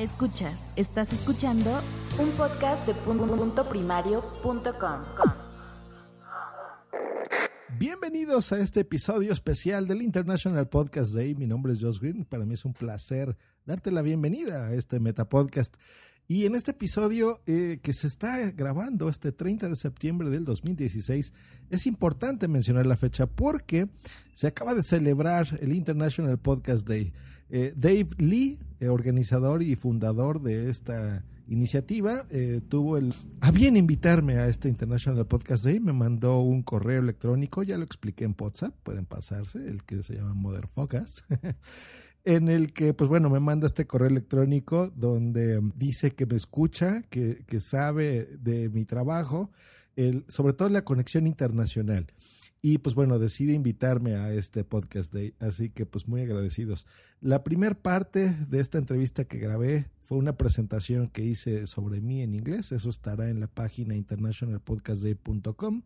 Escuchas, estás escuchando un podcast de punto primario.com. Bienvenidos a este episodio especial del International Podcast Day. Mi nombre es Josh Green. Para mí es un placer darte la bienvenida a este Metapodcast. Y en este episodio eh, que se está grabando este 30 de septiembre del 2016, es importante mencionar la fecha porque se acaba de celebrar el International Podcast Day. Eh, Dave Lee, eh, organizador y fundador de esta iniciativa, eh, tuvo el a bien invitarme a este International Podcast Day, me mandó un correo electrónico, ya lo expliqué en WhatsApp, pueden pasarse, el que se llama Motherfuckers. en el que, pues bueno, me manda este correo electrónico donde dice que me escucha, que, que sabe de mi trabajo, el, sobre todo la conexión internacional. Y pues bueno, decide invitarme a este podcast day, así que pues muy agradecidos. La primera parte de esta entrevista que grabé fue una presentación que hice sobre mí en inglés, eso estará en la página internationalpodcastday.com.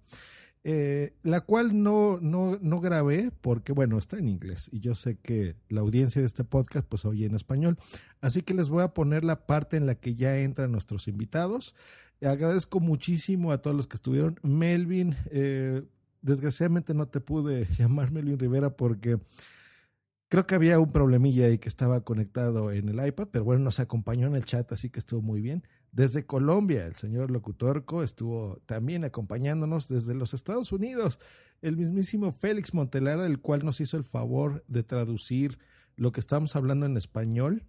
Eh, la cual no, no, no grabé porque, bueno, está en inglés y yo sé que la audiencia de este podcast pues oye en español. Así que les voy a poner la parte en la que ya entran nuestros invitados. Agradezco muchísimo a todos los que estuvieron. Melvin, eh, desgraciadamente no te pude llamar Melvin Rivera porque creo que había un problemilla ahí que estaba conectado en el iPad, pero bueno, nos acompañó en el chat, así que estuvo muy bien. Desde Colombia, el señor Locutorco estuvo también acompañándonos desde los Estados Unidos. El mismísimo Félix Montelara, el cual nos hizo el favor de traducir lo que estamos hablando en español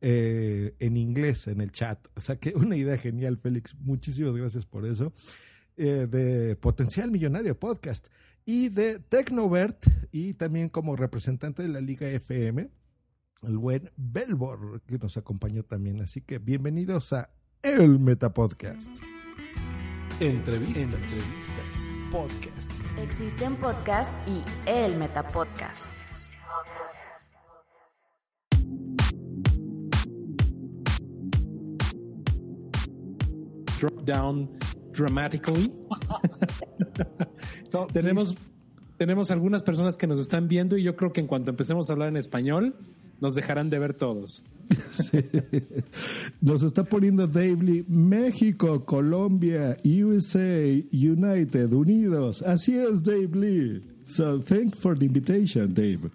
eh, en inglés en el chat. O sea que una idea genial, Félix. Muchísimas gracias por eso. Eh, de Potencial Millonario Podcast y de Tecnovert y también como representante de la Liga FM, el buen Belbor, que nos acompañó también. Así que bienvenidos a El Metapodcast. Entrevistas. Entrevistas. Podcast. Existen podcast y el Metapodcast. drop down dramatically. tenemos, tenemos algunas personas que nos están viendo y yo creo que en cuanto empecemos a hablar en español, nos dejarán de ver todos. Sí. Nos está poniendo Dave Lee, México, Colombia, USA, United, Unidos. Así es, Dave Lee. So thanks for the invitation, Dave.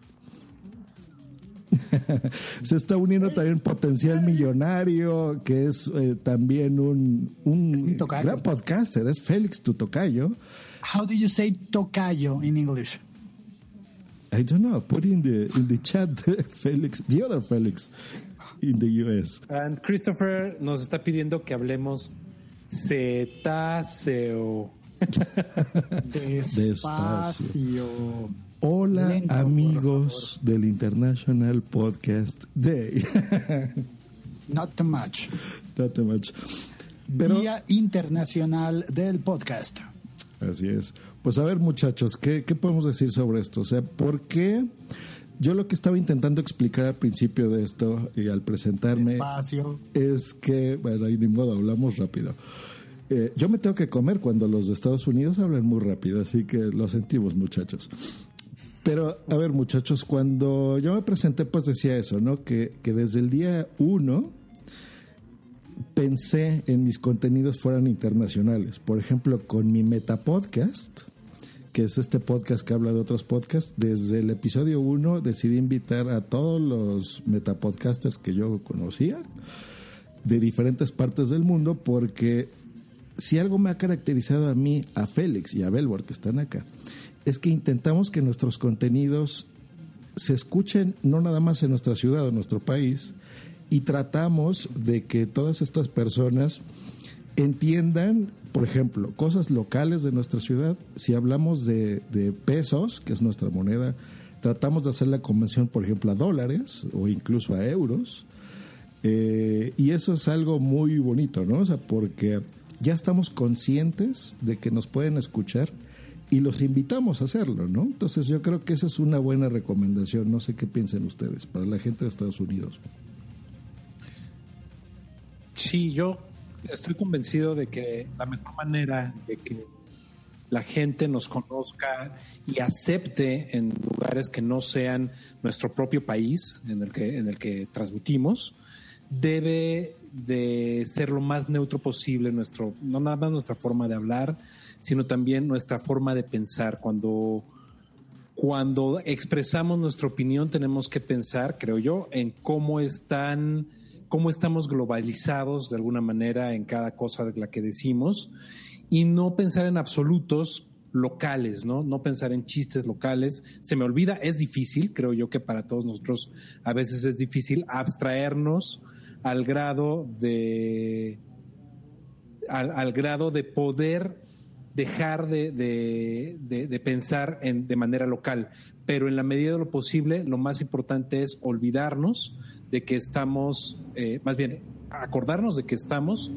Se está uniendo también Potencial Millonario, que es eh, también un, un gran podcaster, es Félix tu tocayo. How do you say tocayo in English? I don't know. Put in the in the chat Félix, the other Félix in the US. And Christopher nos está pidiendo que hablemos cetáceo. Despacio. Hola Lento, amigos del International Podcast Day. Not too much. Not too much. Pero, Día Internacional del Podcast. Así es. Pues a ver, muchachos, ¿qué, ¿qué, podemos decir sobre esto? O sea, ¿por qué? Yo lo que estaba intentando explicar al principio de esto y al presentarme Despacio. es que, bueno, ahí ni modo, hablamos rápido. Eh, yo me tengo que comer cuando los de Estados Unidos hablan muy rápido, así que lo sentimos, muchachos. Pero, a ver, muchachos, cuando yo me presenté, pues decía eso, ¿no? Que, que desde el día uno pensé en mis contenidos fueran internacionales. Por ejemplo, con mi Metapodcast, que es este podcast que habla de otros podcasts, desde el episodio 1 decidí invitar a todos los metapodcasters que yo conocía de diferentes partes del mundo porque si algo me ha caracterizado a mí, a Félix y a Belbor que están acá, es que intentamos que nuestros contenidos se escuchen no nada más en nuestra ciudad o en nuestro país y tratamos de que todas estas personas entiendan, por ejemplo, cosas locales de nuestra ciudad. Si hablamos de, pesos, que es nuestra moneda, tratamos de hacer la convención, por ejemplo, a dólares o incluso a euros. Eh, y eso es algo muy bonito, ¿no? O sea, porque ya estamos conscientes de que nos pueden escuchar y los invitamos a hacerlo, ¿no? Entonces yo creo que esa es una buena recomendación, no sé qué piensen ustedes, para la gente de Estados Unidos. Sí, yo estoy convencido de que la mejor manera de que la gente nos conozca y acepte en lugares que no sean nuestro propio país en el que, en el que transmitimos, debe de ser lo más neutro posible nuestro, no nada más nuestra forma de hablar, sino también nuestra forma de pensar. Cuando, cuando expresamos nuestra opinión, tenemos que pensar, creo yo, en cómo están, cómo estamos globalizados de alguna manera en cada cosa de la que decimos y no pensar en absolutos locales, ¿no? No pensar en chistes locales. Se me olvida, es difícil, creo yo que para todos nosotros a veces es difícil abstraernos al grado de al, al grado de poder dejar de, de, de, pensar en, de manera local, pero en la medida de lo posible, lo más importante es olvidarnos de que estamos, eh, más bien, acordarnos de que estamos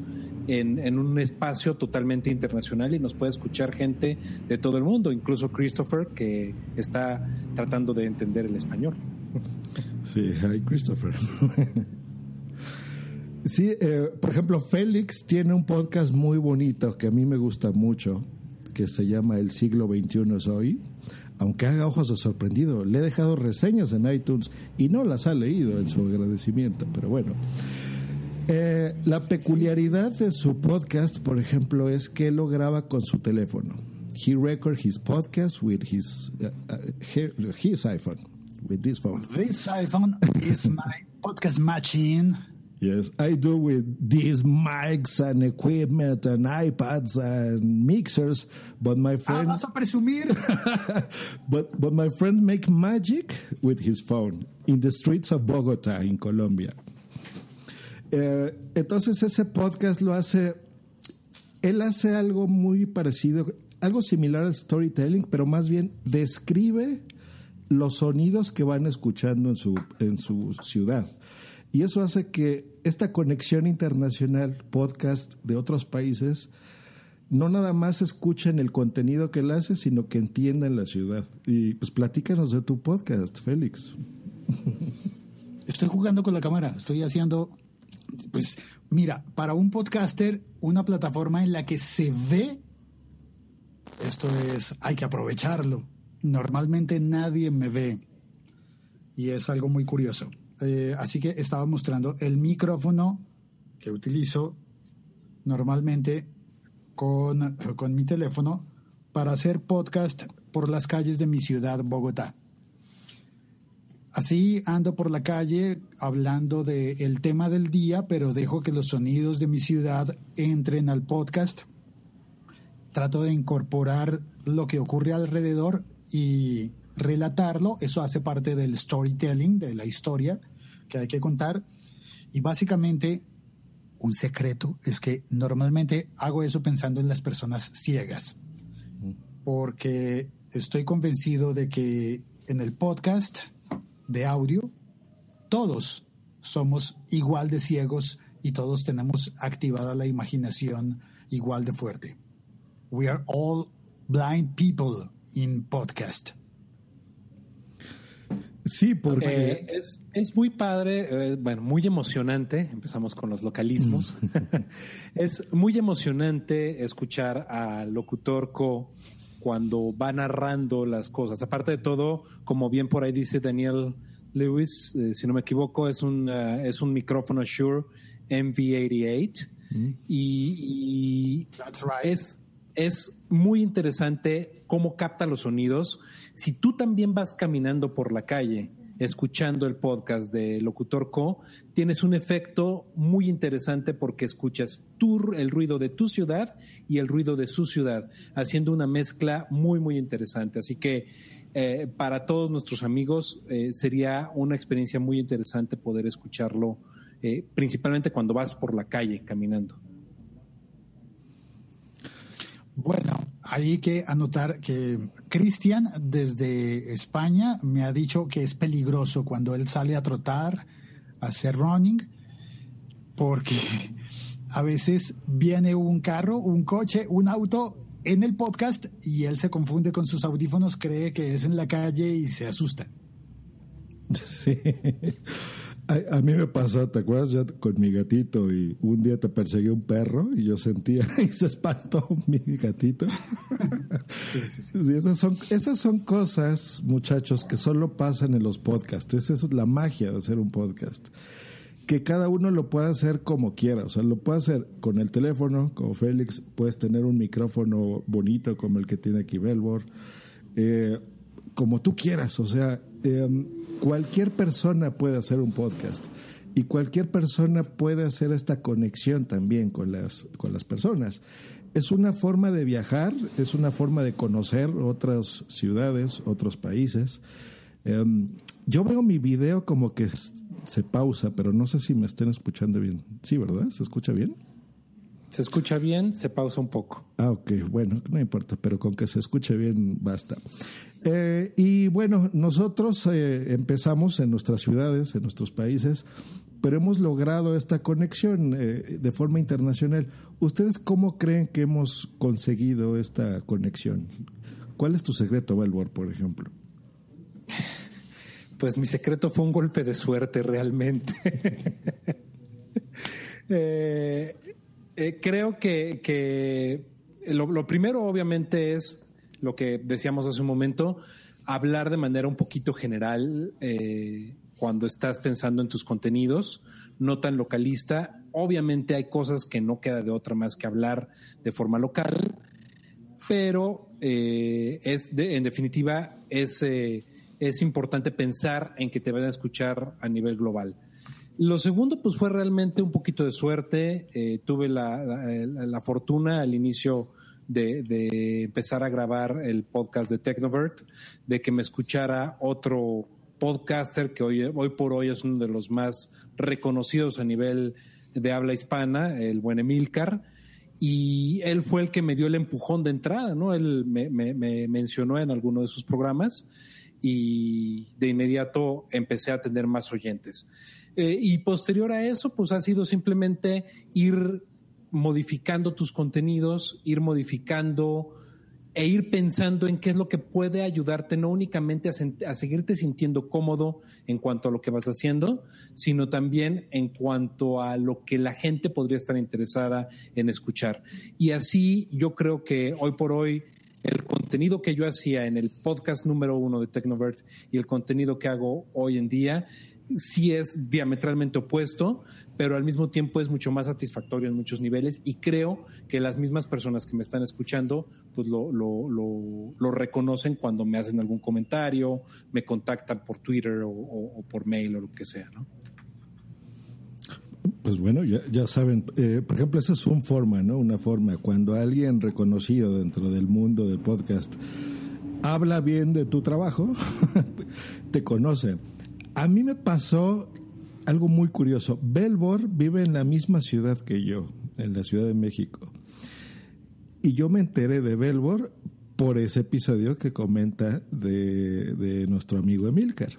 en, en, un espacio totalmente internacional y nos puede escuchar gente de todo el mundo, incluso Christopher, que está tratando de entender el español. Sí, hi Christopher. Sí, eh, por ejemplo, Félix tiene un podcast muy bonito que a mí me gusta mucho, que se llama El siglo XXI es hoy. Aunque haga ojos de sorprendido, le he dejado reseñas en iTunes y no las ha leído en su agradecimiento, pero bueno. Eh, la peculiaridad de su podcast, por ejemplo, es que lo graba con su teléfono. He records his podcast with his, uh, uh, his iPhone, with this phone. This iPhone is my podcast machine. Yes, I do with these mics and equipment and iPads and mixers, but my friend. Ah, vas a presumir. but but my friend make magic with his phone in the streets of Bogotá, in Colombia. Eh, entonces ese podcast lo hace. Él hace algo muy parecido, algo similar al storytelling, pero más bien describe los sonidos que van escuchando en su en su ciudad. Y eso hace que esta conexión internacional, podcast de otros países, no nada más escuchen el contenido que él hace, sino que entiendan la ciudad. Y pues platícanos de tu podcast, Félix. Estoy jugando con la cámara, estoy haciendo, pues mira, para un podcaster, una plataforma en la que se ve, esto es, hay que aprovecharlo. Normalmente nadie me ve y es algo muy curioso. Eh, así que estaba mostrando el micrófono que utilizo normalmente con, con, mi teléfono para hacer podcast por las calles de mi ciudad, Bogotá. Así ando por la calle hablando del el tema del día, pero dejo que los sonidos de mi ciudad entren al podcast. Trato de incorporar lo que ocurre alrededor y relatarlo. Eso hace parte del storytelling, de la historia que hay que contar. Y básicamente, un secreto es que normalmente hago eso pensando en las personas ciegas. Porque estoy convencido de que en el podcast de audio, todos somos igual de ciegos y todos tenemos activada la imaginación igual de fuerte. We are all blind people in podcast. Sí, porque eh, es, es, muy padre, eh, bueno, muy emocionante. Empezamos con los localismos. es muy emocionante escuchar al locutor Co cuando va narrando las cosas. Aparte de todo, como bien por ahí dice Daniel Lewis, eh, si no me equivoco, es un, uh, es un micrófono Shure MV88 mm. y, y right. es es muy interesante cómo capta los sonidos. Si tú también vas caminando por la calle, escuchando el podcast de Locutor Co, tienes un efecto muy interesante porque escuchas tu, el ruido de tu ciudad y el ruido de su ciudad, haciendo una mezcla muy, muy interesante. Así que eh, para todos nuestros amigos eh, sería una experiencia muy interesante poder escucharlo, eh, principalmente cuando vas por la calle caminando. Bueno, hay que anotar que Cristian desde España me ha dicho que es peligroso cuando él sale a trotar, a hacer running, porque a veces viene un carro, un coche, un auto en el podcast y él se confunde con sus audífonos, cree que es en la calle y se asusta. Sí. A, mí me pasó, ¿te acuerdas? Yo con mi gatito y un día te perseguía un perro y yo sentía y se espantó mi gatito. Sí, esas, son, esas son cosas, muchachos, que solo pasan en los podcasts. Esa es la magia de hacer un podcast. Que cada uno lo pueda hacer como quiera. O sea, lo puede hacer con el teléfono, como Félix. Puedes tener un micrófono bonito como el que tiene aquí Belbor. Eh, como tú quieras. O sea, eh, cualquier persona puede hacer un podcast y cualquier persona puede hacer esta conexión también con las, con las personas. Es una forma de viajar, es una forma de conocer otras ciudades, otros países. Em, yo veo mi video como que se pausa, pero no sé si me estén escuchando bien. Sí, ¿verdad? ¿Se escucha bien? Se escucha bien, se pausa un poco. Ah, ok, bueno, no importa, pero con que se escuche bien basta. Eh, y bueno, nosotros eh, empezamos en nuestras ciudades, en nuestros países, pero hemos logrado esta conexión eh, de forma internacional. ¿Ustedes cómo creen que hemos conseguido esta conexión? ¿Cuál es tu secreto, Belbor, por ejemplo? Pues mi secreto fue un golpe de suerte realmente. creo que, lo primero obviamente es lo que decíamos hace un momento, hablar de manera un poquito general eh, cuando estás pensando en tus contenidos, no tan localista. Obviamente hay cosas que no queda de otra más que hablar de forma local, pero eh, es en definitiva es, eh, es importante pensar en que te vayan a escuchar a nivel global. Lo segundo, pues fue realmente un poquito de suerte. tuve la, la, fortuna al inicio de, empezar a grabar el podcast de Technovert, de que me escuchara otro podcaster que hoy, hoy por hoy es uno de los más reconocidos a nivel de habla hispana, el buen Emilcar, y él fue el que me dio el empujón de entrada, ¿no? Él me, mencionó en alguno de sus programas y de inmediato empecé a tener más oyentes. Eh, y posterior a eso, pues ha sido simplemente ir modificando tus contenidos, ir modificando e ir pensando en qué es lo que puede ayudarte, no únicamente a, seguirte sintiendo cómodo en cuanto a lo que vas haciendo, sino también en cuanto a lo que la gente podría estar interesada en escuchar. Y así yo creo que hoy por hoy el contenido que yo hacía en el podcast número uno de Technovert y el contenido que hago hoy en día sí es diametralmente opuesto, pero al mismo tiempo es mucho más satisfactorio en muchos niveles y creo que las mismas personas que me están escuchando pues lo, lo, reconocen cuando me hacen algún comentario, me contactan por Twitter o, por mail o lo que sea, ¿no? Pues bueno, ya, ya saben, eh, por ejemplo, esa es una forma, ¿no? Una forma, cuando alguien reconocido dentro del mundo del podcast habla bien de tu trabajo, te conoce. A mí me pasó algo muy curioso. Belbor vive en la misma ciudad que yo, en la Ciudad de México. Y yo me enteré de Belbor por ese episodio que comenta de, nuestro amigo Emilcar.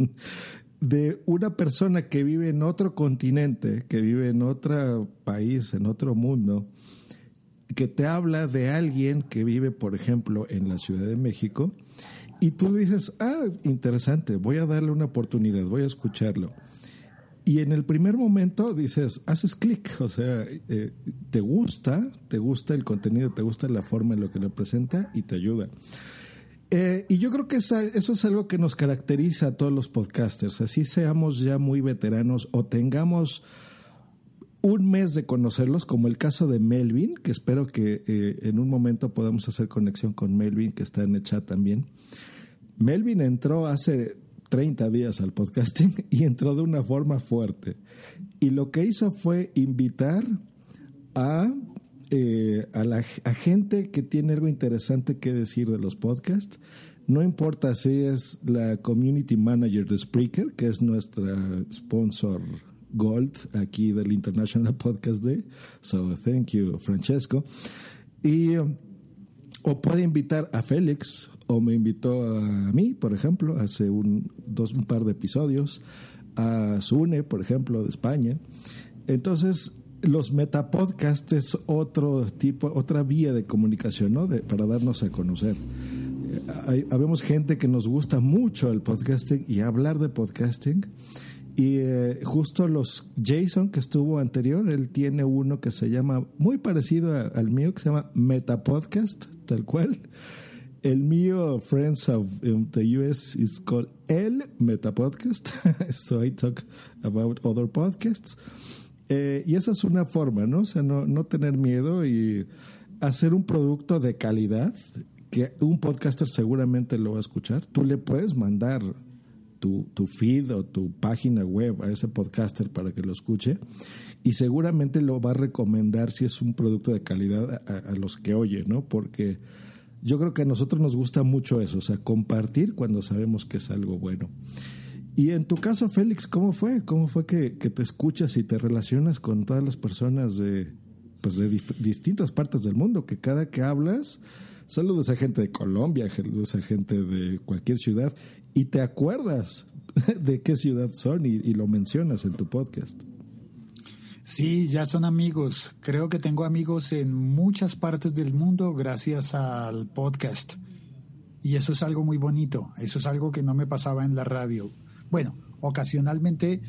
de una persona que vive en otro continente, que vive en otro país, en otro mundo, que te habla de alguien que vive, por ejemplo, en la Ciudad de México y tú dices, ah, interesante, voy a darle una oportunidad, voy a escucharlo. Y en el primer momento dices, haces clic, o sea, eh, te gusta, te gusta el contenido, te gusta la forma en lo que lo presenta y te ayuda. Eh, y yo creo que eso es algo que nos caracteriza a todos los podcasters, así seamos ya muy veteranos o tengamos un mes de conocerlos, como el caso de Melvin, que espero que eh, en un momento podamos hacer conexión con Melvin, que está en el chat también. Melvin entró hace 30 días al podcasting y entró de una forma fuerte. Y lo que hizo fue invitar a, eh, a, gente que tiene algo interesante que decir de los podcasts. No importa si es la community manager de Spreaker, que es nuestra sponsor Gold aquí del International Podcast Day. So thank you, Francesco. Y o puede invitar a Félix, o me invitó a mí, por ejemplo, hace un, dos, un par de episodios, a Sune, por ejemplo, de España. Entonces, los metapodcasts es otro tipo, otra vía de comunicación, ¿no? De, para darnos a conocer. Hay, habemos gente que nos gusta mucho el podcasting y hablar de podcasting. Y eh, justo los Jason que estuvo anterior, él tiene uno que se llama muy parecido al mío, que se llama Metapodcast, tal cual. El mío, Friends of the US, is called El Metapodcast. so I talk about other podcasts. Eh, y esa es una forma, ¿no? O sea, no, no tener miedo y hacer un producto de calidad que un podcaster seguramente lo va a escuchar. Tú le puedes mandar tu, tu, feed o tu página web a ese podcaster para que lo escuche y seguramente lo va a recomendar si es un producto de calidad a, a, los que oye, ¿no? Porque yo creo que a nosotros nos gusta mucho eso, o sea, compartir cuando sabemos que es algo bueno. Y en tu caso, Félix, ¿cómo fue? ¿Cómo fue que, que te escuchas y te relacionas con todas las personas de, pues de distintas partes del mundo? Que cada que hablas, saludos a gente de Colombia, saludos a gente de cualquier ciudad, y te acuerdas de qué ciudad son y lo mencionas en tu podcast. Sí, ya son amigos. Creo que tengo amigos en muchas partes del mundo gracias al podcast. Y eso es algo muy bonito. Eso es algo que no me pasaba en la radio. Bueno, ocasionalmente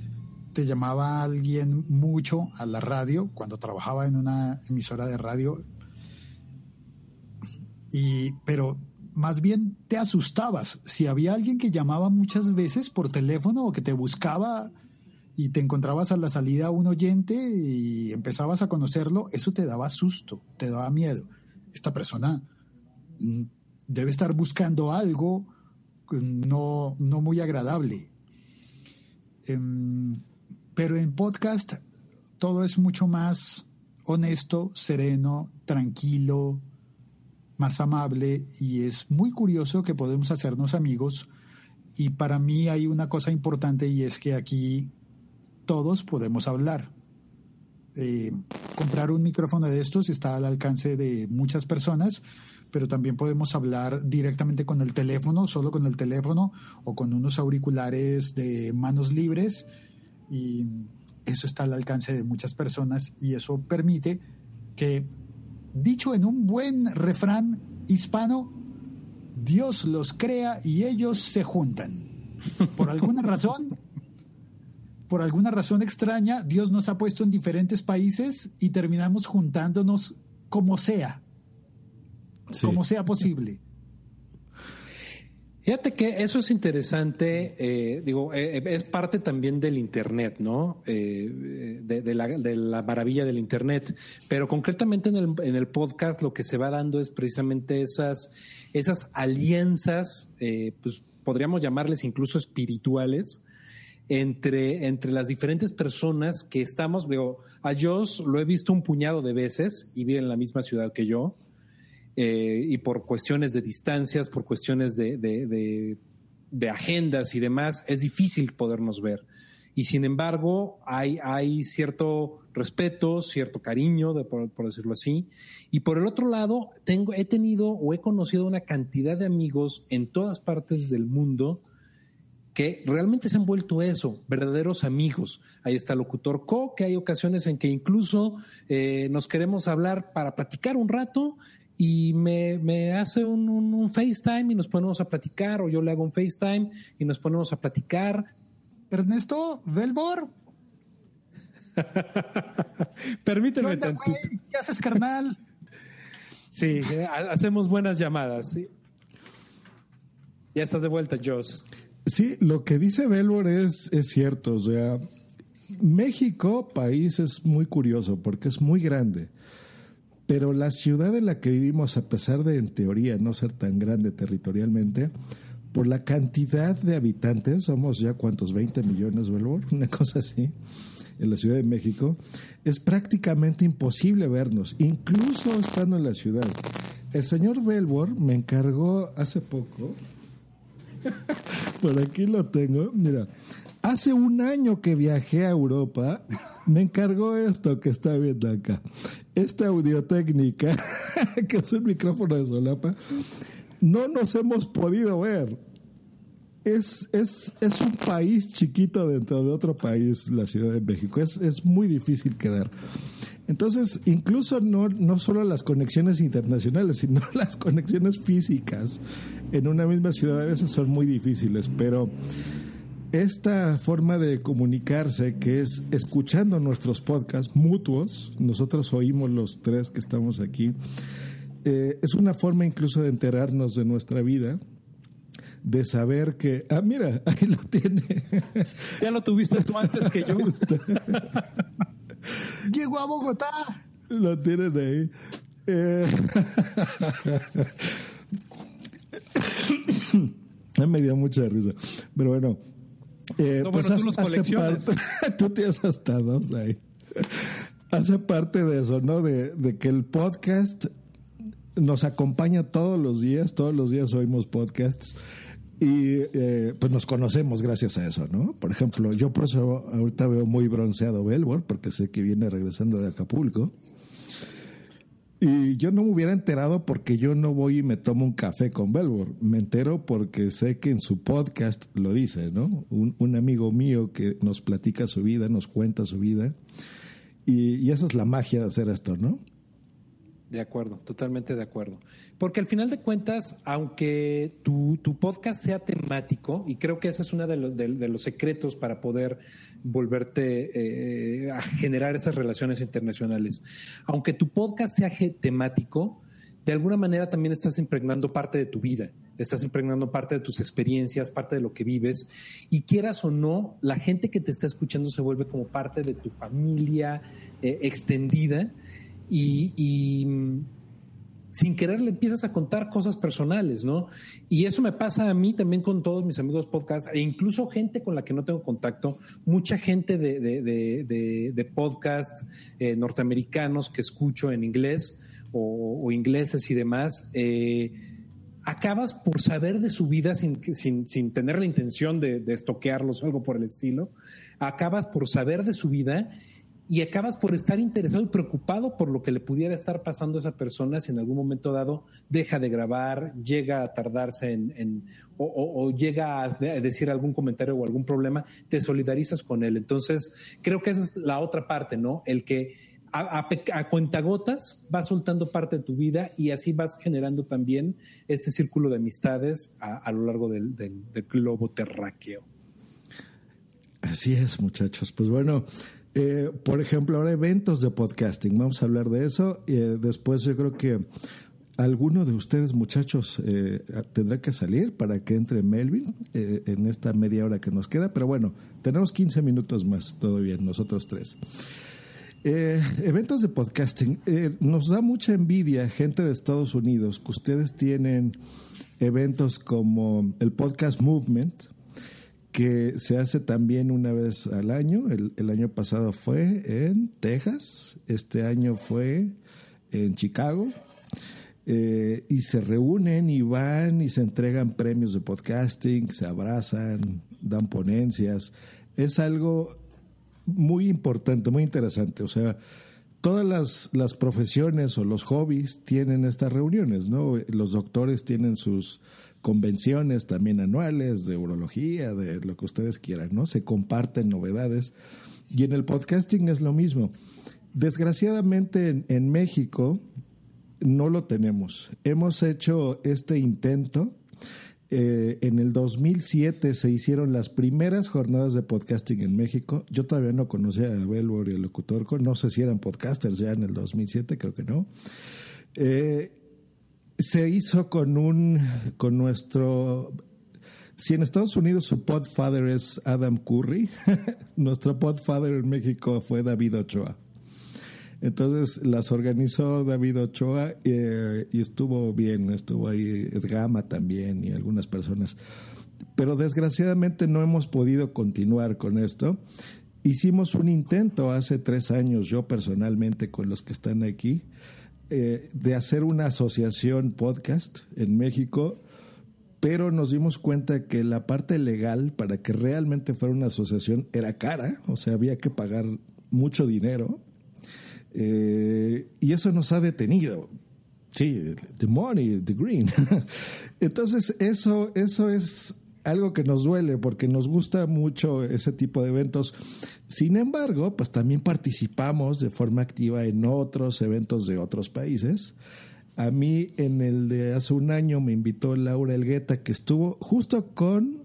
te llamaba alguien mucho a la radio cuando trabajaba en una emisora de radio. Y, pero más bien te asustabas. Si había alguien que llamaba muchas veces por teléfono o que te buscaba y te encontrabas a la salida un oyente y empezabas a conocerlo, eso te daba susto, te daba miedo. Esta persona debe estar buscando algo no, no muy agradable. Pero en podcast todo es mucho más honesto, sereno, tranquilo, más amable y es muy curioso que podemos hacernos amigos. Y para mí hay una cosa importante y es que aquí todos podemos hablar. Eh, comprar un micrófono de estos está al alcance de muchas personas, pero también podemos hablar directamente con el teléfono, solo con el teléfono o con unos auriculares de manos libres y eso está al alcance de muchas personas y eso permite que, dicho en un buen refrán hispano, Dios los crea y ellos se juntan. Por alguna razón, por alguna razón extraña, Dios nos ha puesto en diferentes países y terminamos juntándonos como sea, sí. como sea posible. Fíjate que eso es interesante, eh, digo, eh, es parte también del Internet, ¿no? Eh, de, de, la, de, la, maravilla del Internet, pero concretamente en el, en el, podcast lo que se va dando es precisamente esas, esas alianzas, pues podríamos llamarles incluso espirituales, entre, entre las diferentes personas que estamos, digo, a Joss lo he visto un puñado de veces y vive en la misma ciudad que yo. Eh, y por cuestiones de distancias, por cuestiones de, de, de, de, agendas y demás, es difícil podernos ver. Y sin embargo, hay, hay cierto respeto, cierto cariño, por, por, decirlo así. Y por el otro lado, tengo, he tenido o he conocido una cantidad de amigos en todas partes del mundo que realmente se han vuelto eso, verdaderos amigos. Ahí está Locutor Co, que hay ocasiones en que incluso eh, nos queremos hablar para platicar un rato y me, me hace un, un, un, FaceTime y nos ponemos a platicar, o yo le hago un FaceTime y nos ponemos a platicar. Ernesto, Velbor. Permíteme ¿Qué, onda. ¿Qué haces, carnal? sí, hacemos buenas llamadas. ¿sí? Ya estás de vuelta, Joss. Sí, lo que dice Velbor es, es cierto, o sea, México, país, es muy curioso porque es muy grande. Pero la ciudad en la que vivimos, a pesar de en teoría no ser tan grande territorialmente, por la cantidad de habitantes, somos ya cuántos, 20 millones, ¿verdad? Una cosa así, en la Ciudad de México, es prácticamente imposible vernos, incluso estando en la ciudad. El señor Belbor me encargó hace poco, por aquí lo tengo, mira, hace un año que viajé a Europa, me encargó esto que está viendo acá, esta audiotécnica, que es un micrófono de solapa, no nos hemos podido ver. Es, es, es, un país chiquito dentro de otro país, la Ciudad de México. Es, es muy difícil quedar. Entonces, incluso no, no solo las conexiones internacionales, sino las conexiones físicas en una misma ciudad a veces son muy difíciles, pero esta forma de comunicarse, que es escuchando nuestros podcasts mutuos, nosotros oímos los tres que estamos aquí, eh, es una forma incluso de enterarnos de nuestra vida, de saber que, ah, mira, ahí lo tiene. Ya lo tuviste tú antes que yo. Llegó a Bogotá. Lo tienen ahí. Eh... me dio mucha risa. Pero bueno, eh, No, pues bueno, tú hace- los hace coleccionas. parte- tú tienes hasta dos ahí. Hace parte de eso, ¿no? De, de que el podcast nos acompaña todos los días, todos los días oímos podcasts y eh, pues nos conocemos gracias a eso, ¿no? Por ejemplo, yo por eso ahorita veo muy bronceado Belbor, porque sé que viene regresando de Acapulco. Y yo no me hubiera enterado porque yo no voy y me tomo un café con Belbor. Me entero porque sé que en su podcast lo dice, ¿no? Un, amigo mío que nos platica su vida, nos cuenta su vida. Y, y esa es la magia de hacer esto, ¿no? De acuerdo, totalmente de acuerdo. Porque al final de cuentas, aunque tu, tu podcast sea temático, y creo que ese es uno de los, de, los secretos para poder volverte eh, a generar esas relaciones internacionales, aunque tu podcast sea temático, de alguna manera también estás impregnando parte de tu vida, estás impregnando parte de tus experiencias, parte de lo que vives, y quieras o no, la gente que te está escuchando se vuelve como parte de tu familia eh, extendida y, sin querer le empiezas a contar cosas personales, ¿no? Y eso me pasa a mí también con todos mis amigos podcast e incluso gente con la que no tengo contacto, mucha gente de, de, de, podcast eh, norteamericanos que escucho en inglés o, ingleses y demás. eh, acabas por saber de su vida sin, sin, sin tener la intención de estoquearlos o algo por el estilo, acabas por saber de su vida y acabas por estar interesado y preocupado por lo que le pudiera estar pasando a esa persona si en algún momento dado deja de grabar, llega a tardarse en, o, llega a de- a decir algún comentario o algún problema, te solidarizas con él. Entonces, creo que esa es la otra parte, ¿no? El que a, cuentagotas vas soltando parte de tu vida y así vas generando también este círculo de amistades a, lo largo del- del globo terráqueo. Así es, muchachos. Pues bueno, eh, por ejemplo, ahora eventos de podcasting. Vamos a hablar de eso. Eh, después yo creo que alguno de ustedes, muchachos, eh, tendrá que salir para que entre Melvin eh, en esta media hora que nos queda. Pero bueno, tenemos 15 minutos más todavía, nosotros tres. Eh, eventos de podcasting. Eh, nos da mucha envidia, gente de Estados Unidos, que ustedes tienen eventos como el Podcast Movement, que se hace también una vez al año. El, el año pasado fue en Texas, este año fue en Chicago. Eh, y se reúnen y van y se entregan premios de podcasting, se abrazan, dan ponencias. Es algo muy importante, muy interesante. O sea, todas las, las profesiones o los hobbies tienen estas reuniones, ¿no? Los doctores tienen sus convenciones también anuales de urología, de lo que ustedes quieran, ¿no? Se comparten novedades. Y en el podcasting es lo mismo. Desgraciadamente en, México no lo tenemos. Hemos hecho este intento. Eh, en el 2007 se hicieron las primeras jornadas de podcasting en México. Yo todavía no conocía a Belbor y el locutor. No sé si eran podcasters ya en el 2007, creo que no. Eh, se hizo con un, con nuestro Si en Estados Unidos su podfather es Adam Curry, nuestro podfather en México fue David Ochoa. Entonces las organizó David Ochoa eh, y estuvo bien, estuvo ahí Edgama también y algunas personas. Pero desgraciadamente no hemos podido continuar con esto. Hicimos un intento hace tres años, yo personalmente, con los que están aquí, eh, de hacer una asociación podcast en México, pero nos dimos cuenta que la parte legal para que realmente fuera una asociación era cara, o sea, había que pagar mucho dinero eh, y eso nos ha detenido. Sí, the money, the green. Entonces, eso, eso es algo que nos duele porque nos gusta mucho ese tipo de eventos. Sin embargo, pues también participamos de forma activa en otros eventos de otros países. A mí en el de hace un año me invitó Laura Elgueta, que estuvo justo con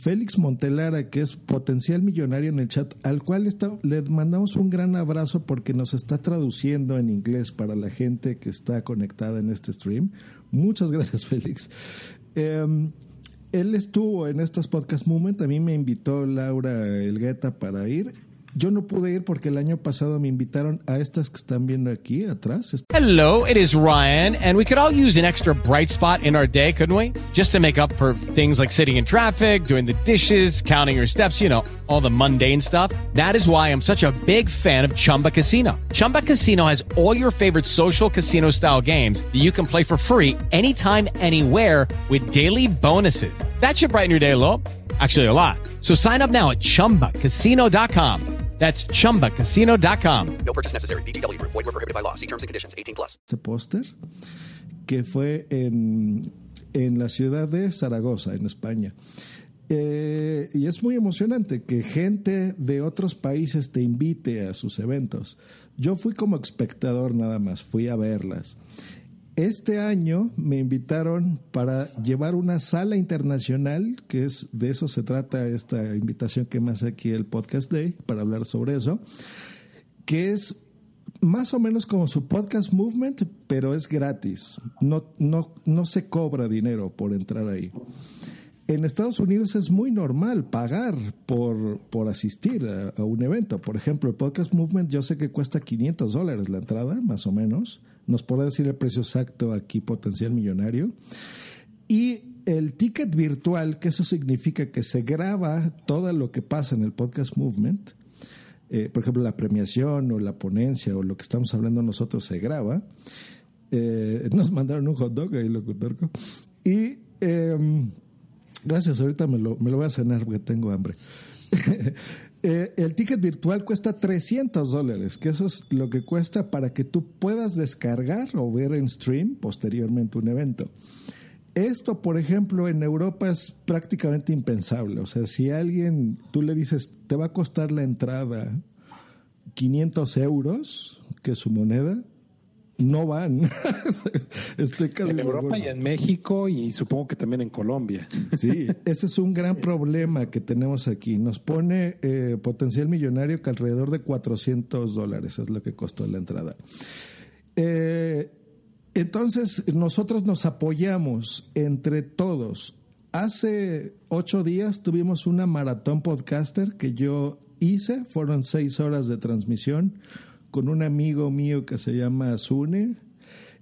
Félix Montelara, que es potencial millonario en el chat, al cual le mandamos un gran abrazo porque nos está traduciendo en inglés para la gente que está conectada en este stream. Muchas gracias, Félix. Em, él estuvo en estos podcast Movement, a mí me invitó Laura Elgueta para ir Yo no pude ir porque el año pasado me invitaron a estas que están viendo aquí atrás. Hello, it is Ryan, and we could all use an extra bright spot in our day, couldn't we? Just to make up for things like sitting in traffic, doing the dishes, counting your steps, you know, all the mundane stuff. That is why I'm such a big fan of Chumba Casino. Chumba Casino has all your favorite social casino style games that you can play for free anytime, anywhere with daily bonuses. That should brighten your day a little. Actually, a lot. So sign up now at chumbacasino.com. That's chumbacasino.com. No purchase necessary. VGW Group. Void were prohibited by law. See terms and conditions. 18 plus. Este póster que fue en, en la ciudad de Zaragoza, en España. Eh, y es muy emocionante que gente de otros países te invite a sus eventos. Yo fui como espectador nada más, fui a verlas. Este año me invitaron para llevar una sala internacional, que es de eso se trata esta invitación que me hace aquí el Podcast Day, para hablar sobre eso, que es más o menos como su podcast movement, pero es gratis. No, no, no se cobra dinero por entrar ahí. En Estados Unidos es muy normal pagar por, por asistir a, a un evento. Por ejemplo, el podcast movement yo sé que cuesta 500 dólares la entrada, más o menos nos podrá decir el precio exacto aquí, potencial millonario. Y el ticket virtual, que eso significa que se graba todo lo que pasa en el podcast movement, eh, por ejemplo, la premiación o la ponencia o lo que estamos hablando nosotros se graba. Eh, nos mandaron un hot dog ahí, locutor. Y eh, gracias, ahorita me lo, me lo voy a cenar porque tengo hambre. Eh, el ticket virtual cuesta 300 dólares, que eso es lo que cuesta para que tú puedas descargar o ver en stream posteriormente un evento. Esto, por ejemplo, en Europa es prácticamente impensable. O sea, si alguien, tú le dices, te va a costar la entrada 500 euros, que es su moneda, no van. Estoy casi En Europa seguro. y en México y supongo que también en Colombia. Sí, ese es un gran problema que tenemos aquí. Nos pone eh, potencial millonario que alrededor de 400 dólares es lo que costó la entrada. Eh, entonces, nosotros nos apoyamos entre todos. Hace ocho días tuvimos una maratón podcaster que yo hice, fueron seis horas de transmisión con un amigo mío que se llama Sune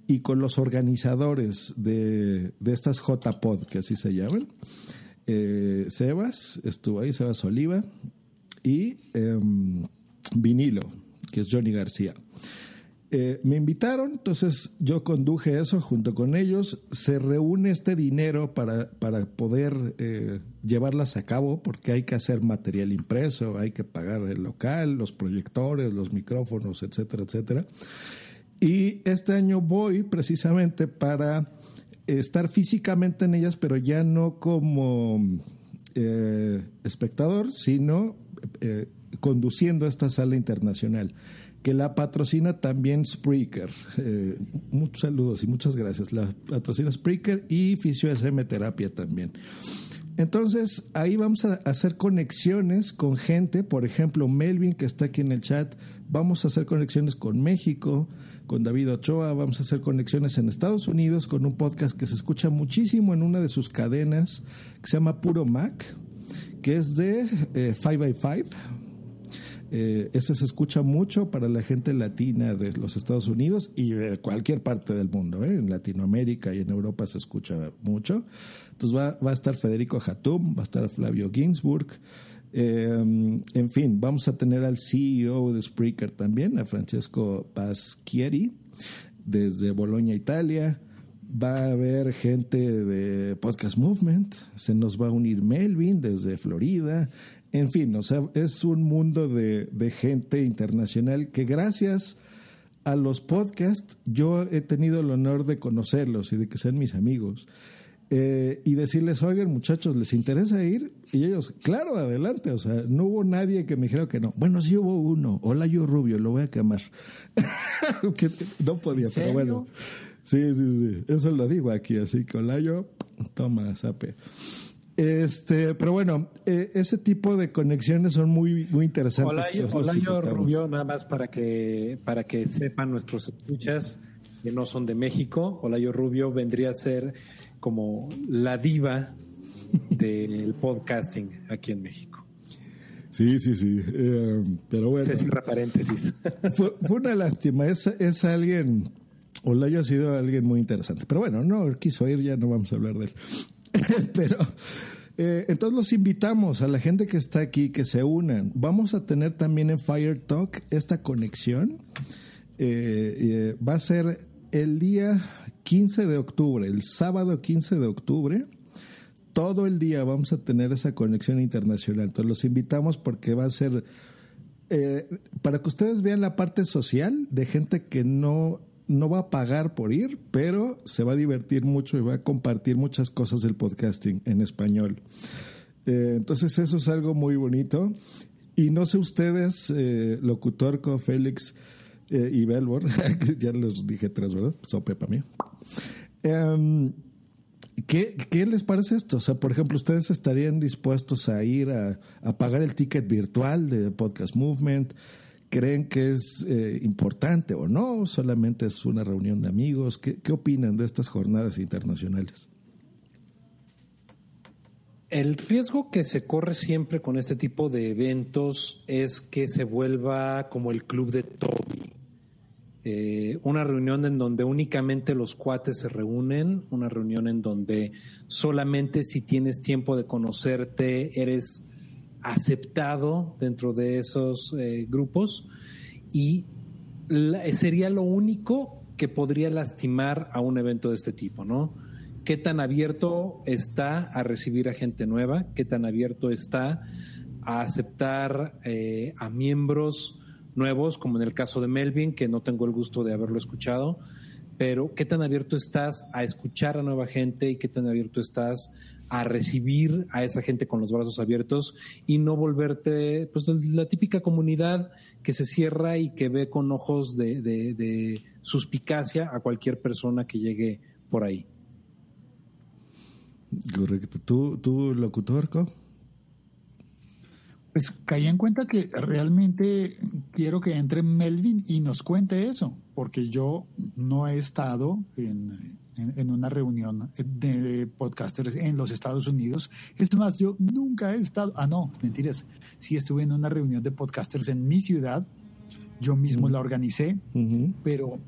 y con los organizadores de, de estas JPod, que así se llaman. Eh, Sebas, estuvo ahí, Sebas Oliva, y eh, Vinilo, que es Johnny García. Eh, me invitaron, entonces yo conduje eso junto con ellos. Se reúne este dinero para, para poder eh, llevarlas a cabo, porque hay que hacer material impreso, hay que pagar el local, los proyectores, los micrófonos, etcétera, etcétera. Y este año voy precisamente para estar físicamente en ellas, pero ya no como eh, espectador, sino eh, conduciendo esta sala internacional que la patrocina también Spreaker. Eh, muchos saludos y muchas gracias. La patrocina Spreaker y Fisio SM Terapia también. Entonces, ahí vamos a hacer conexiones con gente, por ejemplo, Melvin, que está aquí en el chat, vamos a hacer conexiones con México, con David Ochoa, vamos a hacer conexiones en Estados Unidos con un podcast que se escucha muchísimo en una de sus cadenas, que se llama Puro Mac, que es de eh, Five by Five. Eh, ese se escucha mucho para la gente latina de los Estados Unidos y de cualquier parte del mundo. ¿eh? En Latinoamérica y en Europa se escucha mucho. Entonces va, a estar Federico Hatum, va a estar Flavio Ginsburg. Eh, en fin, vamos a tener al CEO de Spreaker también, a Francesco Paschieri, desde Bologna, Italia. Va a haber gente de Podcast Movement, se nos va a unir Melvin desde Florida. En fin, o sea, es un mundo de, de gente internacional que gracias a los podcasts yo he tenido el honor de conocerlos y de que sean mis amigos. Eh, y decirles, oigan muchachos, ¿les interesa ir? Y ellos, claro, adelante. O sea, no hubo nadie que me dijera que no. Bueno, sí hubo uno. Hola, yo rubio, lo voy a quemar. que no podía, pero bueno. Sí, sí, sí. Eso lo digo aquí, así que hola, yo, toma, sape. Este, pero bueno, eh, ese tipo de conexiones son muy, muy interesantes. Hola, yo. Rubio, nada más para que, para que sepan nuestros escuchas que no son de México. Hola, yo Rubio vendría a ser como la diva del podcasting aquí en México. Sí, sí, sí. Eh, pero bueno. Se cierra paréntesis. fue, fue una lástima. Es, es alguien, Olayo ha sido alguien muy interesante. Pero bueno, no quiso ir, ya no vamos a hablar de él. Pero eh, entonces los invitamos a la gente que está aquí que se unan. Vamos a tener también en Fire Talk esta conexión. Eh, eh, va a ser el día 15 de octubre, el sábado 15 de octubre. Todo el día vamos a tener esa conexión internacional. Entonces los invitamos porque va a ser para que ustedes vean la parte social de gente que no, no va a pagar por ir, pero se va a divertir mucho y va a compartir muchas cosas del podcasting en español. Eh, entonces eso es algo muy bonito. Y no sé ustedes, eh, Locutorco, Félix eh, y Belbor, ya los dije tres, ¿verdad? Sope para mí. Em, ¿Qué, ¿Qué les parece esto? O sea, por ejemplo, ¿ustedes estarían dispuestos a ir a, a pagar el ticket virtual de Podcast Movement? ¿Creen que es eh, importante o no? ¿Solamente es una reunión de amigos? ¿Qué, ¿Qué opinan de estas jornadas internacionales? El riesgo que se corre siempre con este tipo de eventos es que se vuelva como el club de Toby. Eh, una reunión en donde únicamente los cuates se reúnen, una reunión en donde solamente si tienes tiempo de conocerte eres aceptado dentro de esos eh, grupos y sería lo único que podría lastimar a un evento de este tipo, ¿no? ¿Qué tan abierto está a recibir a gente nueva? ¿Qué tan abierto está a aceptar eh, a miembros nuevos, como en el caso de Melvin, que no tengo el gusto de haberlo escuchado, pero qué tan abierto estás a escuchar a nueva gente y qué tan abierto estás a recibir a esa gente con los brazos abiertos y no volverte pues la típica comunidad que se cierra y que ve con ojos de, de- de suspicacia a cualquier persona que llegue por ahí. Correcto. ¿Tú, tú locutorco? Pues caí en cuenta que realmente quiero que entre Melvin y nos cuente eso, porque yo no he estado en, en- en una reunión de podcasters en los Estados Unidos. Es más, yo nunca he estado, ah, no, mentiras, sí estuve en una reunión de podcasters en mi ciudad, yo mismo la organicé, pero,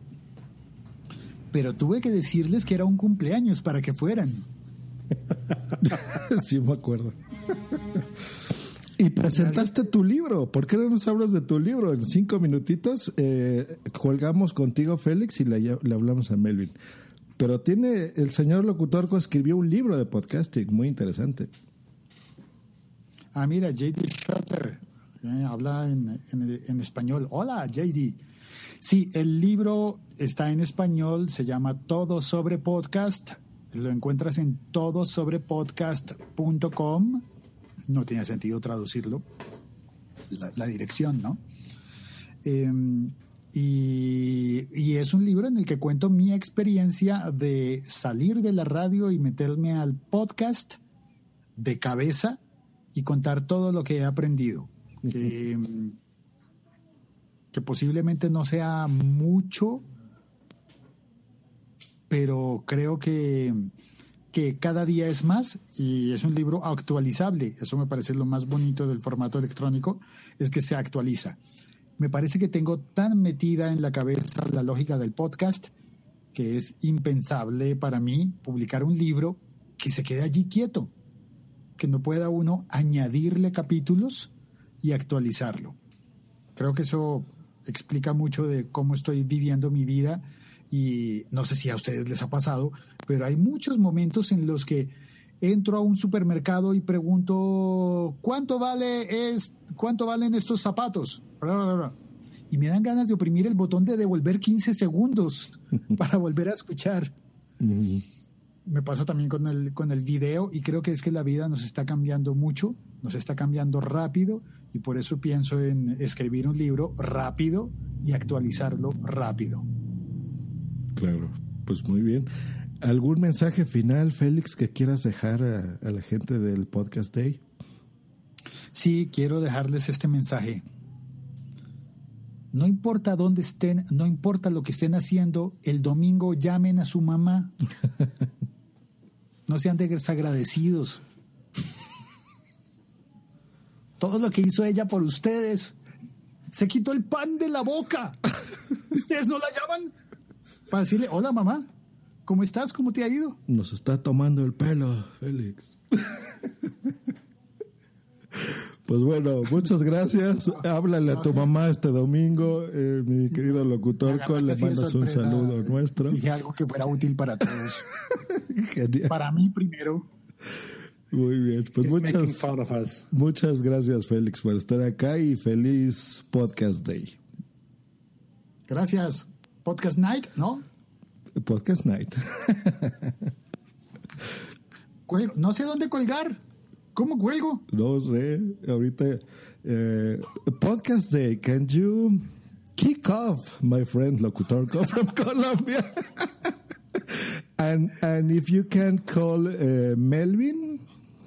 pero tuve que decirles que era un cumpleaños para que fueran. sí, me acuerdo. y presentaste tu libro. ¿Por qué no nos hablas de tu libro? En cinco minutitos eh, colgamos contigo, Félix, y le, le hablamos a Melvin. Pero tiene, el señor Locutorco escribió un libro de podcasting muy interesante. Ah, mira, JD Schroeder eh, habla en, en- español. Hola, JD. Sí, el libro está en español, se llama Todo sobre Podcast. Lo encuentras en todosobrepodcast.com. No tiene sentido traducirlo, la, dirección, ¿no? Eh, y, y es un libro en el que cuento mi experiencia de salir de la radio y meterme al podcast de cabeza y contar todo lo que he aprendido. Que, que posiblemente no sea mucho, pero creo que, que cada día es más y es un libro actualizable. Eso me parece lo más bonito del formato electrónico, es que se actualiza. Me parece que tengo tan metida en la cabeza la lógica del podcast que es impensable para mí publicar un libro que se quede allí quieto, que no pueda uno añadirle capítulos y actualizarlo. Creo que eso explica mucho de cómo estoy viviendo mi vida y no sé si a ustedes les ha pasado, pero hay muchos momentos en los que entro a un supermercado y pregunto cuánto vale es cuánto valen estos zapatos y me dan ganas de oprimir el botón de devolver 15 segundos para volver a escuchar. Me pasa también con el, con el video y creo que es que la vida nos está cambiando mucho, nos está cambiando rápido y por eso pienso en escribir un libro rápido y actualizarlo rápido. Claro, pues muy bien. ¿Algún mensaje final, Félix, que quieras dejar a, a la gente del Podcast Day? Sí, quiero dejarles este mensaje. No importa dónde estén, no importa lo que estén haciendo, el domingo llamen a su mamá. No sean desagradecidos. Todo lo que hizo ella por ustedes. Se quitó el pan de la boca. ¿Ustedes no la llaman? Para decirle, hola mamá, ¿cómo estás? ¿Cómo te ha ido? Nos está tomando el pelo, Félix. Pues bueno, muchas gracias. Háblale a tu mamá este domingo, eh, mi querido locutor. Le mandas un saludo nuestro. Dije algo que fuera útil para todos. Para mí primero. Muy bien, pues muchas, muchas gracias Félix por estar acá y feliz Podcast Day. Gracias. Podcast Night, ¿no? Podcast Night. no sé dónde colgar. ¿Cómo cuelgo? No sé. Ahorita. Eh, podcast Day. Can you kick off, my friend Locutor from Colombia? and and if you can call uh, Melvin,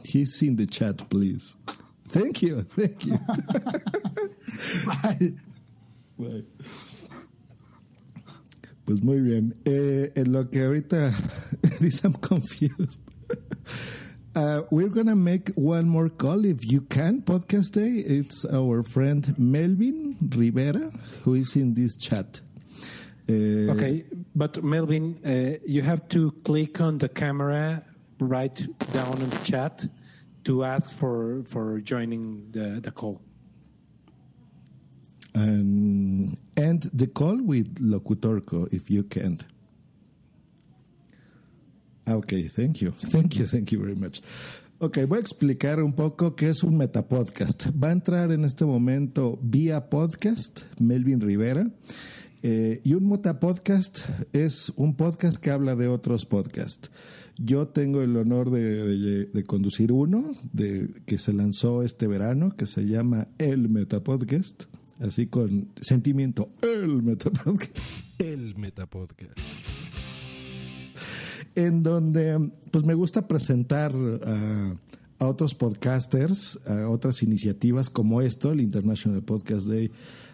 he's in the chat, please. Thank you. Thank you. Bye. Bye. Pues muy bien. Eh, en lo que ahorita dice I'm confused. Uh, we're gonna make one more call if you can. Podcast day. It's our friend Melvin Rivera who is in this chat. Uh, okay, but Melvin, uh, you have to click on the camera right down in the chat to ask for for joining the the call. And end the call with Locutorco if you can. Ah, ok, thank you. Thank you, thank you very much. Ok, voy a explicar un poco qué es un metapodcast. Va a entrar en este momento vía podcast Melvin Rivera. Eh, y un metapodcast es un podcast que habla de otros podcasts. Yo tengo el honor de, conducir uno de, que se lanzó este verano, que se llama El Metapodcast, así con sentimiento, El Metapodcast. El Metapodcast. En donde pues me gusta presentar a, a, otros podcasters, a otras iniciativas como esto, el International Podcast Day,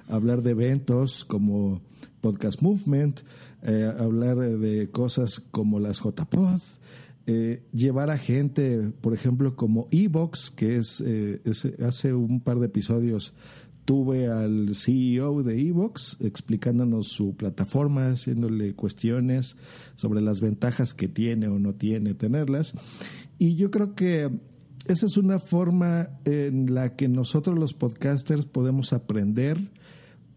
hablar de eventos como Podcast Movement, eh, hablar de cosas como las JPod, eh, llevar a gente, por ejemplo, como Evox, que es, eh, es, hace un par de episodios tuve al CEO de Evox explicándonos su plataforma, haciéndole cuestiones sobre las ventajas que tiene o no tiene tenerlas. Y yo creo que esa es una forma en la que nosotros los podcasters podemos aprender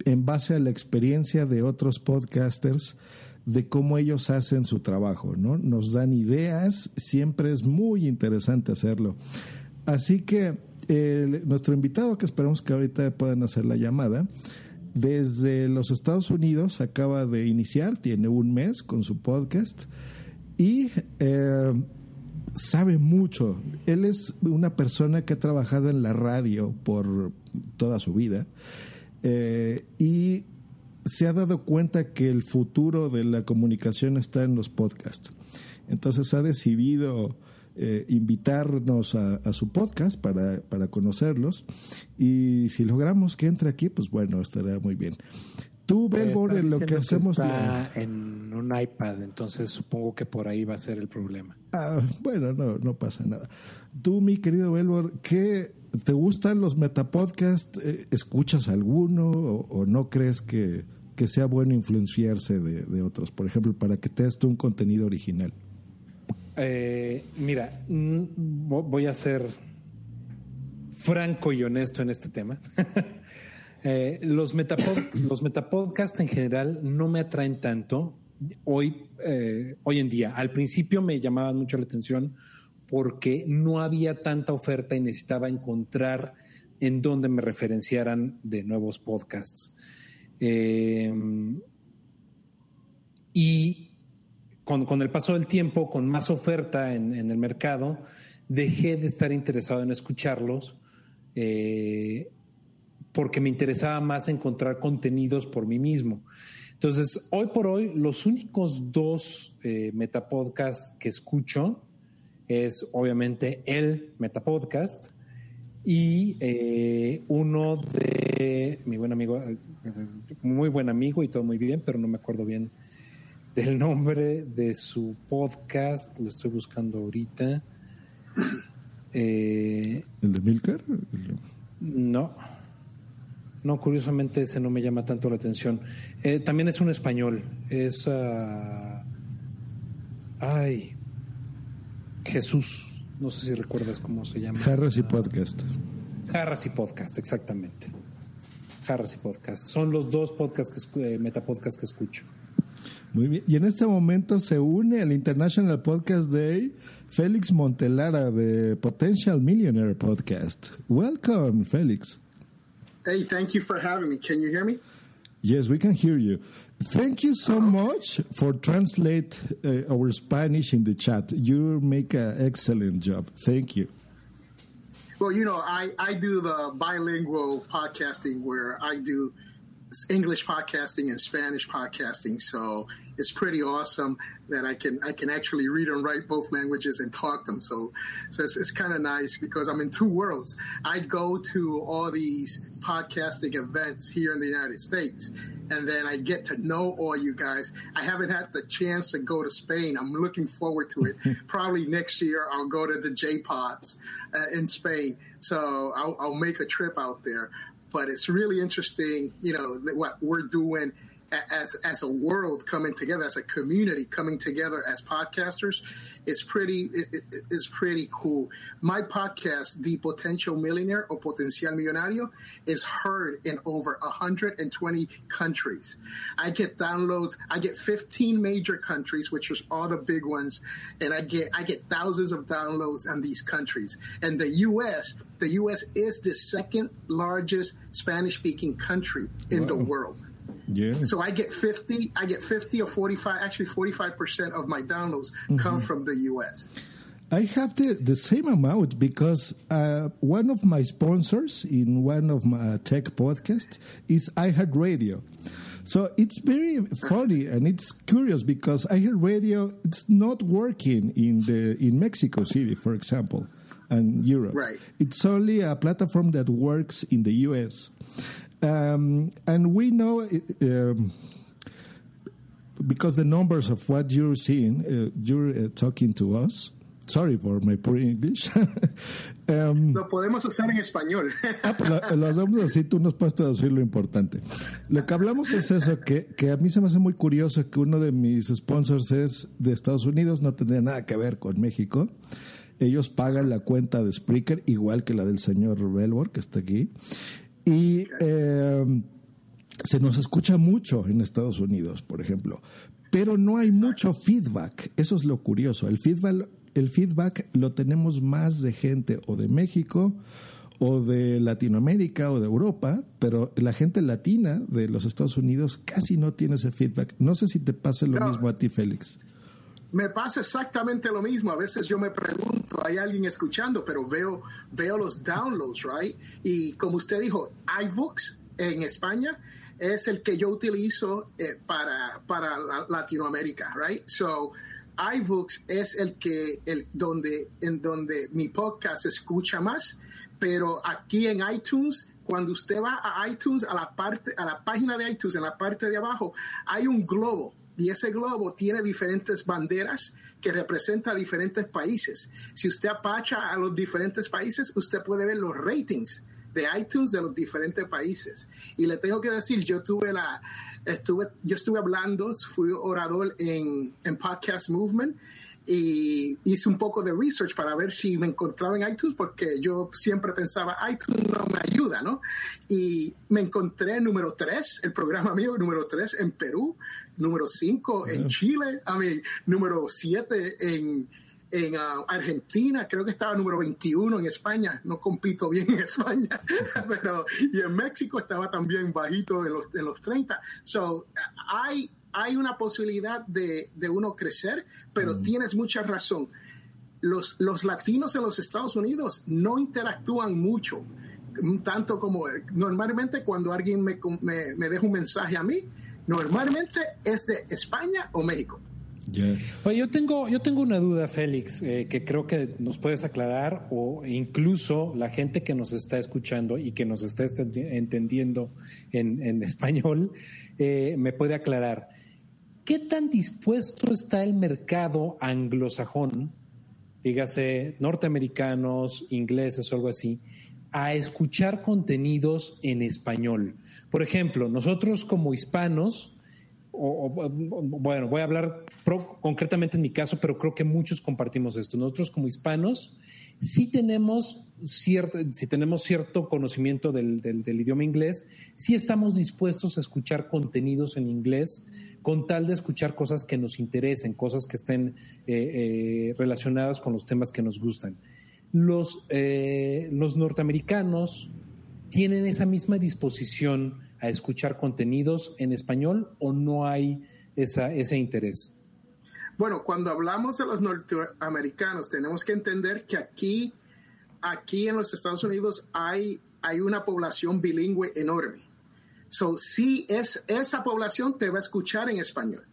en base a la experiencia de otros podcasters de cómo ellos hacen su trabajo, ¿no? Nos dan ideas, siempre es muy interesante hacerlo. Así que nuestro invitado, que esperamos que ahorita puedan hacer la llamada, desde los Estados Unidos acaba de iniciar, tiene un mes con su podcast y eh, sabe mucho. Él es una persona que ha trabajado en la radio por toda su vida eh, y se ha dado cuenta que el futuro de la comunicación está en los podcasts. Entonces ha decidido eh, invitarnos a, a, su podcast para, para conocerlos. Y si logramos que entre aquí, pues bueno, estará muy bien. Tú, Belbor, en lo que hacemos. está en un iPad, entonces supongo que por ahí va a ser el problema. Ah, bueno, no, no pasa nada. Tú, mi querido Belbor, ¿qué te gustan los metapodcasts? Eh, ¿Escuchas alguno o, o no crees que, que, sea bueno influenciarse de, de, otros? Por ejemplo, para que te un contenido original. Eh, mira, voy a ser franco y honesto en este tema. Eh, los, metapod los metapodcasts en general no me atraen tanto hoy, eh, hoy en día. Al principio me llamaban mucho la atención porque no había tanta oferta y necesitaba encontrar en dónde me referenciaran de nuevos podcasts. Eh, y con, con, el paso del tiempo, con más oferta en, en, el mercado, dejé de estar interesado en escucharlos. Eh, porque me interesaba más encontrar contenidos por mí mismo. Entonces, hoy por hoy, los únicos dos eh, metapodcasts que escucho es obviamente el metapodcast y eh, uno de mi buen amigo, muy buen amigo y todo muy bien, pero no me acuerdo bien del nombre de su podcast, lo estoy buscando ahorita. Eh, ¿El de Milker? No. No, curiosamente ese no me llama tanto la atención. Eh, también es un español. Es. Uh, ay. Jesús. No sé si recuerdas cómo se llama. Jarras y Podcast. Jarras y Podcast, exactamente. Jarras y Podcast. Son los dos podcasts que, eh, metapodcasts que escucho. Muy bien. Y en este momento se une al International Podcast Day Félix Montelara de Potential Millionaire Podcast. Welcome, Félix. Hey, thank you for having me. Can you hear me? Yes, we can hear you. Thank you so much for translate uh, our Spanish in the chat. You make an excellent job. Thank you. Well, you know, I, I do the bilingual podcasting where I do English podcasting and Spanish podcasting. So it's pretty awesome that I can I can actually read and write both languages and talk them. So so it's, it's kind of nice because I'm in two worlds. I go to all these podcasting events here in the United States, and then I get to know all you guys. I haven't had the chance to go to Spain. I'm looking forward to it. Probably next year I'll go to the J Pods uh, in Spain. So I'll, I'll make a trip out there. But it's really interesting, you know, what we're doing as as a world coming together, as a community coming together as podcasters, it's pretty it, it, it's pretty cool. My podcast, The Potential Millionaire or Potencial Millonario, is heard in over 120 countries. I get downloads. I get 15 major countries, which are all the big ones, and I get I get thousands of downloads on these countries. And the U.S. the U.S. is the second largest Spanish speaking country in wow. the world. Yeah. So I get 50, I get 50 or 45, actually 45% of my downloads mm-hmm. come from the US. I have the, the same amount because uh, one of my sponsors in one of my tech podcasts is iHeartRadio. So it's very funny and it's curious because iHeartRadio it's not working in the in Mexico City, for example, and Europe. Right. It's only a platform that works in the US. Um, and we know um, because the numbers of what you're seeing, uh, you're uh, talking to us. Sorry for my poor English. um, lo podemos hacer en español. ah, pues lo, lo, hacemos así, tú nos puedes traducir lo importante. Lo que hablamos es eso, que, que a mí se me hace muy curioso que uno de mis sponsors es de Estados Unidos, no tendría nada que ver con México. Ellos pagan la cuenta de Spreaker, igual que la del señor Belbor, que está aquí. Y eh, se nos escucha mucho en Estados Unidos, por ejemplo, pero no hay mucho feedback. Eso es lo curioso. El feedback, el feedback lo tenemos más de gente o de México o de Latinoamérica o de Europa, pero la gente latina de los Estados Unidos casi no tiene ese feedback. No sé si te pasa lo no. mismo a ti, Félix. Me pasa exactamente lo mismo. A veces yo me pregunto, hay alguien escuchando, pero veo, veo los downloads, right? Y como usted dijo, iBooks en España es el que yo utilizo eh, para, para Latinoamérica, right? So, iBooks es el que, el, donde, en donde mi podcast se escucha más, pero aquí en iTunes, cuando usted va a iTunes, a la parte, a la página de iTunes, en la parte de abajo, hay un globo y ese globo tiene diferentes banderas que representan diferentes países. Si usted apacha a los diferentes países, usted puede ver los ratings de iTunes de los diferentes países. Y le tengo que decir, yo tuve la, estuve, yo estuve hablando, fui orador en, en Podcast Movement y hice un poco de research para ver si me encontraba en iTunes porque yo siempre pensaba iTunes no me ayuda, ¿no? Y me encontré número 3, el programa mío número 3 en Perú, número 5 en Chile, a mí número 7 en, en uh, Argentina, creo que estaba número 21 en España, no compito bien en España, pero y en México estaba también bajito en los, en los 30. So, hay, hay una posibilidad de, de uno crecer, pero tienes mucha razón. Los, los latinos en los Estados Unidos no interactúan mucho, tanto como normalmente cuando alguien me, me, me deja un mensaje a mí, normalmente es de España o México. Yeah. Oye, yo tengo, yo tengo una duda, Félix, eh, que creo que nos puedes aclarar o incluso la gente que nos está escuchando y que nos está entendiendo en, en español eh, me puede aclarar. ¿Qué tan dispuesto está el mercado anglosajón, dígase norteamericanos, ingleses o algo así, a escuchar contenidos en español? Por ejemplo, nosotros como hispanos, o, bueno, voy a hablar concretamente en mi caso, pero creo que muchos compartimos esto. Nosotros como hispanos sí tenemos cierto, si tenemos cierto conocimiento del, del, del, idioma inglés, sí estamos dispuestos a escuchar contenidos en inglés con tal de escuchar cosas que nos interesen, cosas que estén eh, eh, relacionadas con los temas que nos gustan. Los, eh, los norteamericanos tienen esa misma disposición a escuchar contenidos en español o no hay esa, ese interés? Bueno, cuando hablamos de los norteamericanos, tenemos que entender que aquí, aquí en los Estados Unidos hay, hay una población bilingüe enorme. So, sí, es, esa población te va a escuchar en español.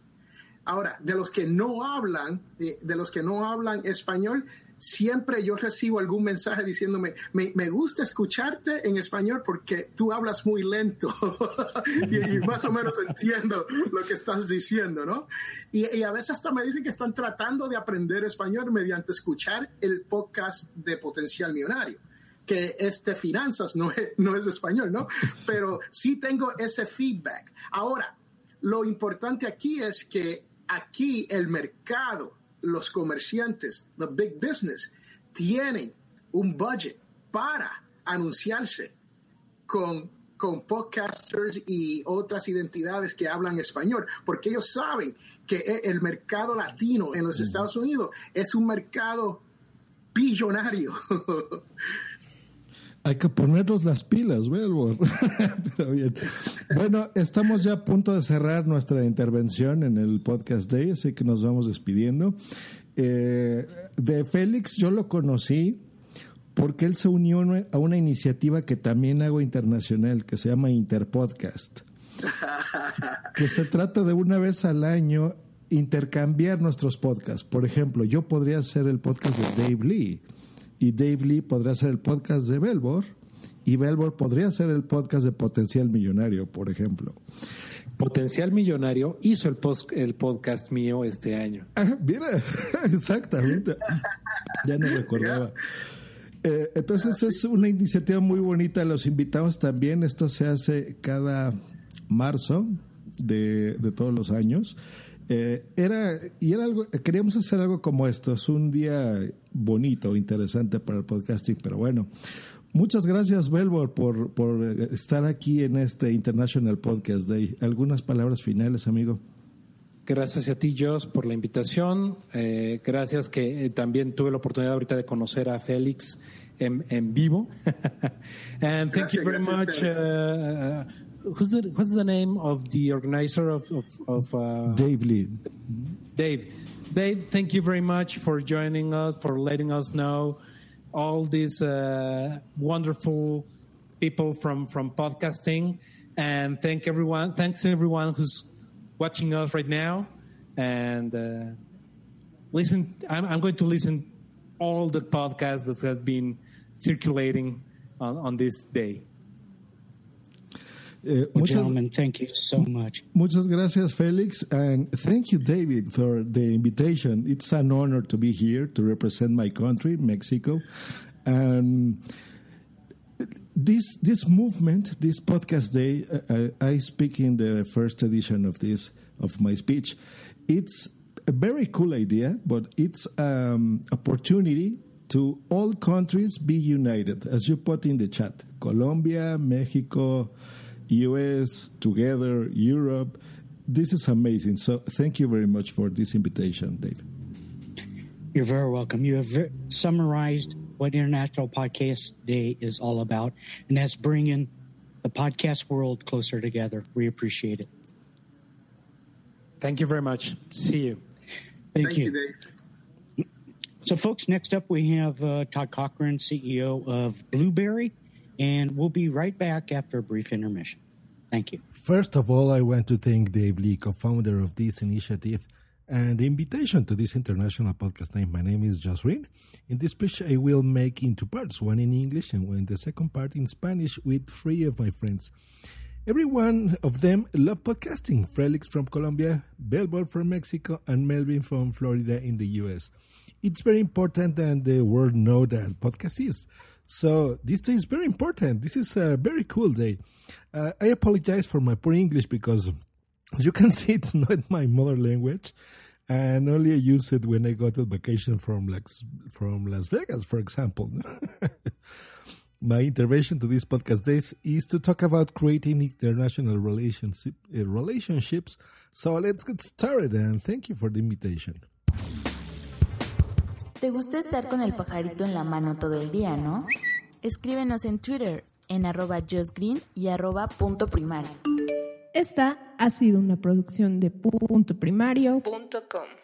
Ahora, de los que no hablan, de, de los que no hablan español, siempre yo recibo algún mensaje diciéndome, me, me, gusta escucharte en español porque tú hablas muy lento y, más o menos entiendo lo que estás diciendo, ¿no? Y, a veces hasta me dicen que están tratando de aprender español mediante escuchar el podcast de Potencial Millonario que es de finanzas, no es, no es español, ¿no? Pero sí tengo ese feedback. Ahora, lo importante aquí es que aquí el mercado los comerciantes, the big business, tienen un budget para anunciarse con, con podcasters y otras identidades que hablan español, porque ellos saben que el mercado latino en los Estados Unidos es un mercado billonario. Hay que ponernos las pilas, Belbor. Pero bien. Bueno, estamos ya a punto de cerrar nuestra intervención en el podcast Day, así que nos vamos despidiendo. Eh, de Félix yo lo conocí porque él se unió a una iniciativa que también hago internacional, que se llama Interpodcast. que se trata de una vez al año intercambiar nuestros podcasts. Por ejemplo, yo podría hacer el podcast de Dave Lee y Dave Lee podría hacer el podcast de Belbor y Belbor podría hacer el podcast de Potencial Millonario, por ejemplo. Potencial Millonario hizo el, post, el podcast mío este año. Ah, mira, exactamente. Ya no recordaba. Eh, entonces es una iniciativa muy bonita. Los invitamos también. Esto se hace cada marzo de, de todos los años. Eh, era, y era algo, queríamos hacer algo como esto, es un día bonito, interesante para el podcasting, pero bueno. Muchas gracias, Belbor, por, por estar aquí en este International Podcast Day. ¿Algunas palabras finales, amigo? Gracias a ti, Joss, por la invitación. Eh, gracias que eh, también tuve la oportunidad ahorita de conocer a Félix en, en vivo. And thank you very much. Who's the what's the name of the organizer of of, of uh, Dave Lee. Dave, Dave, thank you very much for joining us, for letting us know all these uh, wonderful people from from podcasting, and thank everyone. Thanks everyone who's watching us right now, and uh, listen. I'm, I'm going to listen all the podcasts that have been circulating on, on this day. Well, muchas, gentlemen, thank you so much. muchas gracias, Felix, and thank you, David, for the invitation. It's an honor to be here to represent my country, Mexico, and this this movement, this podcast day, uh, I speak in the first edition of this of my speech. It's a very cool idea, but it's um, opportunity to all countries be united, as you put in the chat. Colombia, Mexico, US, together, Europe. This is amazing. So thank you very much for this invitation, Dave. You're very welcome. You have summarized what International Podcast Day is all about, and that's bringing the podcast world closer together. We appreciate it. Thank you very much. See you. Thank, Thank you. you, Dave. So, folks, next up we have uh, Todd Cochran, CEO of Blueberry, and we'll be right back after a brief intermission. Thank you. First of all, I want to thank Dave Lee, co-founder of this initiative, and the invitation to this international podcast. Name. My name is Josh Green. In this speech, I will make into parts, one in English and one the second part in Spanish with three of my friends. Every one of them love podcasting. Felix from Colombia, Belbor from Mexico, and Melvin from Florida in the US. It's very important that the world know that podcast is. So this day is very important. This is a very cool day. Uh, I apologize for my poor English because, you can see, it's not my mother language, and only I use it when I go to vacation from Las from Las Vegas, for example. my intervention to this podcast days is to talk about creating international relationship, uh, relationships. So let's get started, and thank you for the invitation. ¿Te gusta estar con el pajarito en la mano todo el día, no? Escríbenos en Twitter en arroba justgreen y arroba punto primario. Esta ha sido una producción de puntoprimario.com.